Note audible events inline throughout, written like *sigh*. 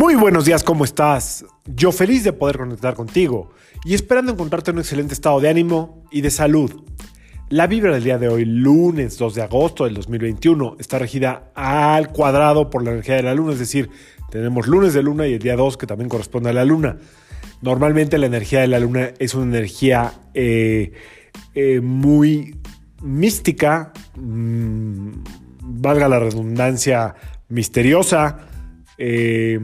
Muy buenos días, ¿cómo estás? Yo feliz de poder conectar contigo y esperando encontrarte en un excelente estado de ánimo y de salud. La vibra del día de hoy, lunes 2 de agosto del 2021, está regida al cuadrado por la energía de la luna, es decir, tenemos lunes de luna y el día 2 que también corresponde a la luna. Normalmente la energía de la luna es una energía eh, eh, muy mística, mmm, valga la redundancia, misteriosa, eh,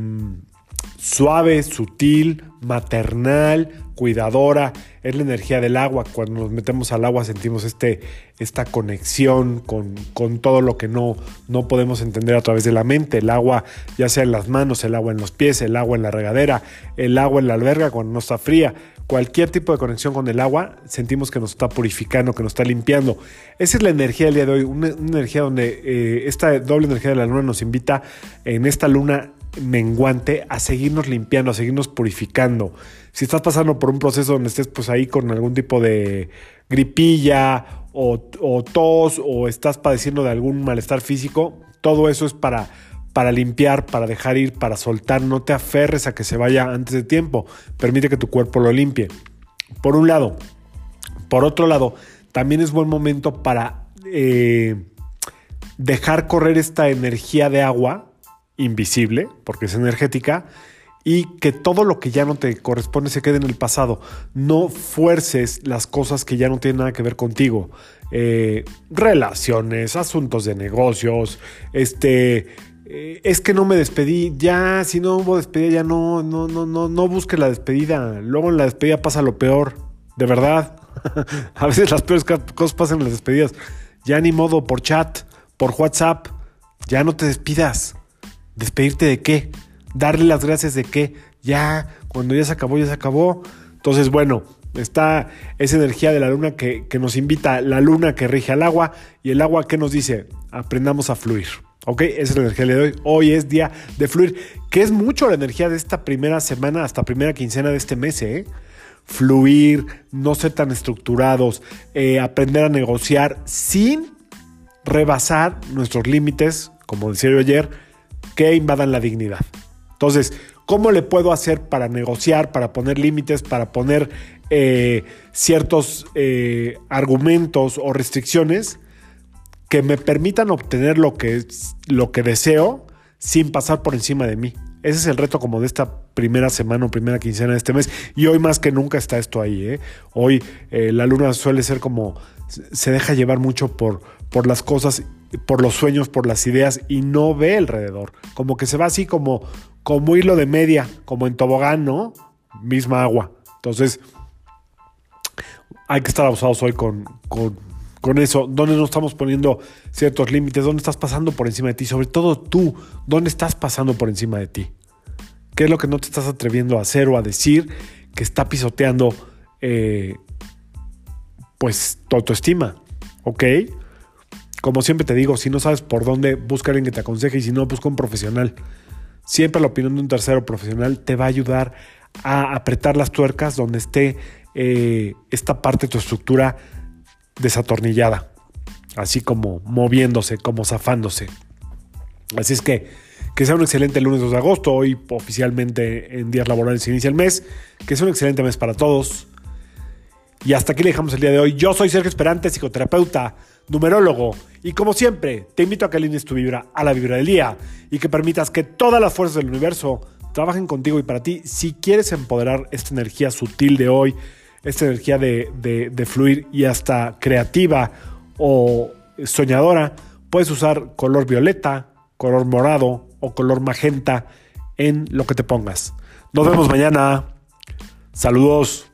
suave, sutil, maternal, cuidadora. Es la energía del agua. Cuando nos metemos al agua sentimos este, esta conexión con, con, todo lo que no, no podemos entender a través de la mente. El agua, ya sea en las manos, el agua en los pies, el agua en la regadera, el agua en la alberga cuando no está fría cualquier tipo de conexión con el agua, sentimos que nos está purificando, que nos está limpiando. Esa es la energía del día de hoy, una, energía donde eh, esta doble energía de la luna nos invita en esta luna menguante a seguirnos limpiando, a seguirnos purificando. Si estás pasando por un proceso donde estés pues ahí con algún tipo de gripilla o, tos o estás padeciendo de algún malestar físico, todo eso es para para limpiar, para dejar ir, para soltar. No te aferres a que se vaya antes de tiempo. Permite que tu cuerpo lo limpie. Por un lado. Por otro lado, también es buen momento para eh, dejar correr esta energía de agua invisible, porque es energética, y que todo lo que ya no te corresponde se quede en el pasado. No fuerces las cosas que ya no tienen nada que ver contigo. Eh, relaciones, asuntos de negocios, este, eh, es que no me despedí, ya, si no hubo despedida, ya no, no, no, no, no busque la despedida. Luego en la despedida pasa lo peor, de verdad. *laughs* A veces las peores cosas pasan en las despedidas. Ya ni modo, por chat, por WhatsApp, ya no te despidas. ¿Despedirte de qué? ¿Darle las gracias de qué? Ya, cuando ya se acabó, ya se acabó. Entonces, bueno, está esa energía de la luna que, que nos invita, la luna que rige al agua y el agua que nos dice, aprendamos a fluir. ¿Ok? Esa es la energía de hoy. Hoy es día de fluir, que es mucho la energía de esta primera semana hasta primera quincena de este mes, ¿eh? Fluir, no ser tan estructurados, eh, aprender a negociar sin rebasar nuestros límites, como decía yo ayer, que invadan la dignidad. Entonces, ¿cómo le puedo hacer para negociar, para poner límites, para poner eh, ciertos eh, argumentos o restricciones? que me permitan obtener lo que, lo que deseo sin pasar por encima de mí. Ese es el reto como de esta primera semana o primera quincena de este mes. Y hoy más que nunca está esto ahí. ¿eh? Hoy la luna suele ser como, se deja llevar mucho por, por las cosas, por los sueños, por las ideas y no ve alrededor. Como que se va así como, como hilo de media, como en tobogán, ¿no? Misma agua. Entonces, hay que estar abusados hoy con, con con eso, dónde nos estamos poniendo ciertos límites, dónde estás pasando por encima de ti, sobre todo tú, dónde estás pasando por encima de ti. ¿Qué es lo que no te estás atreviendo a hacer o a decir que está pisoteando eh, pues tu autoestima? ¿Ok? Como siempre te digo, si no sabes por dónde, busca a alguien que te aconseje y si no, busca un profesional. Siempre la opinión de un tercero profesional te va a ayudar a apretar las tuercas donde esté eh, esta parte de tu estructura desatornillada, así como moviéndose, como zafándose. Así es que que sea un excelente lunes 2 de agosto, hoy oficialmente en días laborales se inicia el mes, que sea un excelente mes para todos. Y hasta aquí le dejamos el día de hoy. Yo soy Sergio Esperante, psicoterapeuta, numerólogo, y como siempre, te invito a que alines tu vibra a la vibra del día y que permitas que todas las fuerzas del universo trabajen contigo y para ti si quieres empoderar esta energía sutil de hoy, esta energía de, fluir y hasta creativa o soñadora, puedes usar color violeta, color morado o color magenta en lo que te pongas. Nos vemos mañana. Saludos.